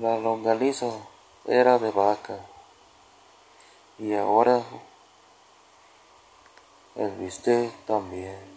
La longaniza era de vaca y ahora el bistec también.